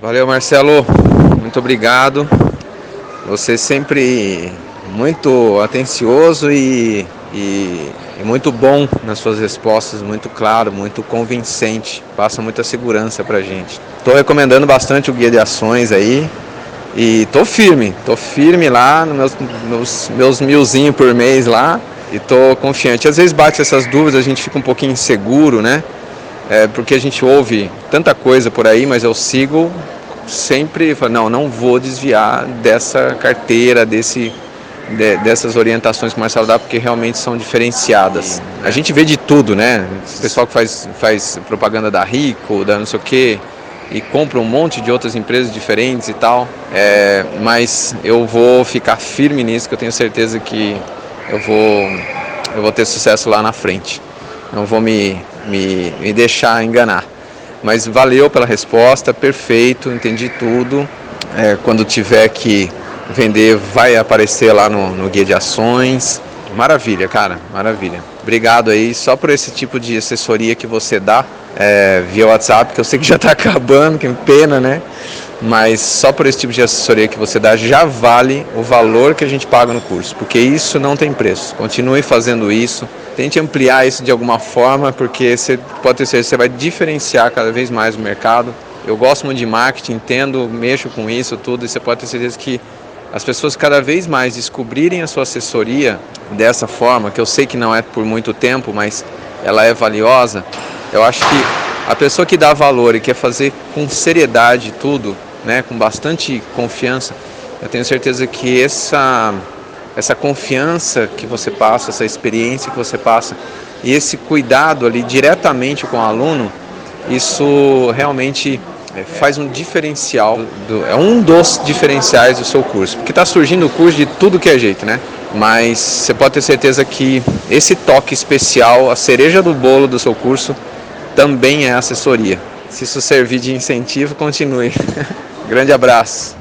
Valeu, Marcelo. Muito obrigado. Você sempre muito atencioso e, e, e, muito bom nas suas respostas, muito claro, muito convincente, passa muita segurança pra gente. Estou recomendando bastante o guia de ações aí e tô firme, tô firme lá nos meus, meus, meus milzinho por mês lá e tô confiante. Às vezes bate essas dúvidas, a gente fica um pouquinho inseguro, né? É, porque a gente ouve tanta coisa por aí, mas eu sigo sempre, não, não vou desviar dessa carteira, desse de, dessas orientações que o Marcelo dá, porque realmente são diferenciadas. A gente vê de tudo, né? O pessoal que faz, faz propaganda da Rico, da não sei o quê, e compra um monte de outras empresas diferentes e tal. É, mas eu vou ficar firme nisso, que eu tenho certeza que eu vou, eu vou ter sucesso lá na frente. Não vou me, me, me deixar enganar. Mas valeu pela resposta, perfeito, entendi tudo. É, quando tiver que vender vai aparecer lá no, no guia de ações. Maravilha, cara, maravilha. Obrigado aí só por esse tipo de assessoria que você dá é, via WhatsApp, que eu sei que já está acabando, que pena, né? Mas só por esse tipo de assessoria que você dá já vale o valor que a gente paga no curso, porque isso não tem preço. Continue fazendo isso, tente ampliar isso de alguma forma, porque você pode ter certeza, você vai diferenciar cada vez mais o mercado. Eu gosto muito de marketing, entendo, mexo com isso tudo, e você pode ter certeza que as pessoas cada vez mais descobrirem a sua assessoria dessa forma, que eu sei que não é por muito tempo, mas ela é valiosa, eu acho que a pessoa que dá valor e quer fazer com seriedade tudo, né, com bastante confiança, eu tenho certeza que essa, essa confiança que você passa, essa experiência que você passa e esse cuidado ali diretamente com o aluno, isso realmente é, faz um diferencial, do, é um dos diferenciais do seu curso, porque está surgindo o curso de tudo que é jeito, né? Mas você pode ter certeza que esse toque especial, a cereja do bolo do seu curso, também é assessoria. Se isso servir de incentivo, continue. Grande abraço.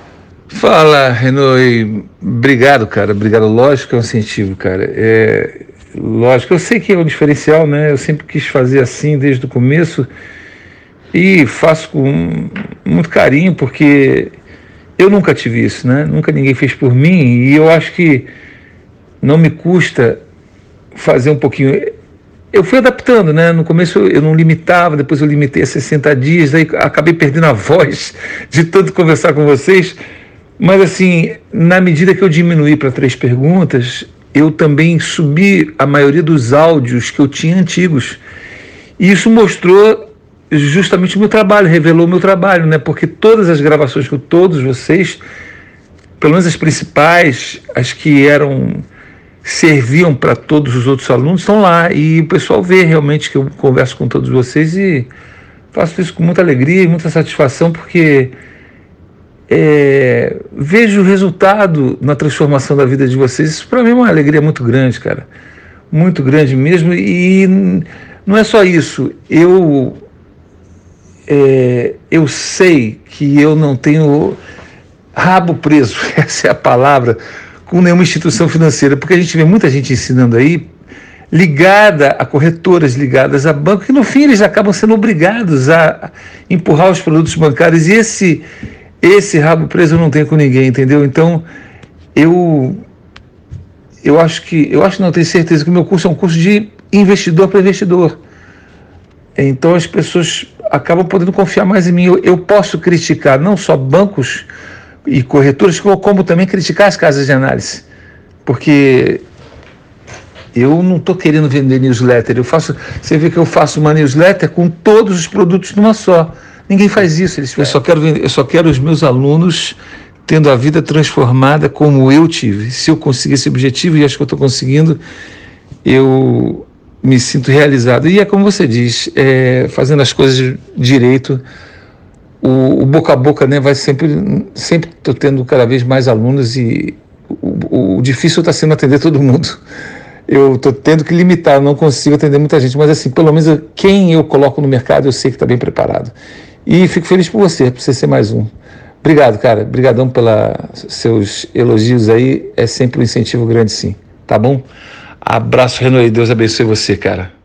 Fala, Renoi. Obrigado, cara. Obrigado. Lógico que é um incentivo, cara. É, lógico, eu sei que é um diferencial, né? Eu sempre quis fazer assim desde o começo e faço com muito carinho, porque eu nunca tive isso, né? Nunca ninguém fez por mim e eu acho que não me custa fazer um pouquinho. Eu fui adaptando, né? No começo eu não limitava, depois eu limitei a 60 dias, aí acabei perdendo a voz de tanto conversar com vocês. Mas assim, na medida que eu diminuí para três perguntas, eu também subi a maioria dos áudios que eu tinha antigos. E isso mostrou justamente o meu trabalho, revelou o meu trabalho, né? Porque todas as gravações que todos vocês, pelo menos as principais, as que eram serviam para todos os outros alunos, estão lá e o pessoal vê realmente que eu converso com todos vocês e faço isso com muita alegria e muita satisfação porque é, vejo o resultado na transformação da vida de vocês. Isso para mim é uma alegria muito grande, cara, muito grande mesmo. E não é só isso. Eu é, eu sei que eu não tenho rabo preso, essa é a palavra, com nenhuma instituição financeira, porque a gente vê muita gente ensinando aí ligada a corretoras, ligadas a banco, que no fim eles acabam sendo obrigados a empurrar os produtos bancários e esse esse rabo preso não tenho com ninguém, entendeu? Então eu eu acho que eu acho não tenho certeza que o meu curso é um curso de investidor para investidor. Então as pessoas acabam podendo confiar mais em mim. Eu, eu posso criticar não só bancos e corretores, como também criticar as casas de análise. Porque eu não estou querendo vender newsletter. Eu faço, você vê que eu faço uma newsletter com todos os produtos numa só. Ninguém faz isso. Eles, eu só quero vender, eu só quero os meus alunos tendo a vida transformada como eu tive. Se eu conseguir esse objetivo e acho que eu estou conseguindo, eu me sinto realizado. E é como você diz, é, fazendo as coisas direito, o, o, boca a boca né, vai sempre, sempre estou tendo cada vez mais alunos e o, o difícil está sendo atender todo mundo. Eu estou tendo que limitar, não consigo atender muita gente, mas assim, pelo menos quem eu coloco no mercado eu sei que está bem preparado. E fico feliz por você, por você ser mais um. Obrigado, cara. Obrigadão pelos seus elogios aí. É sempre um incentivo grande, sim. Tá bom? Abraço, Renoir. Deus abençoe você, cara.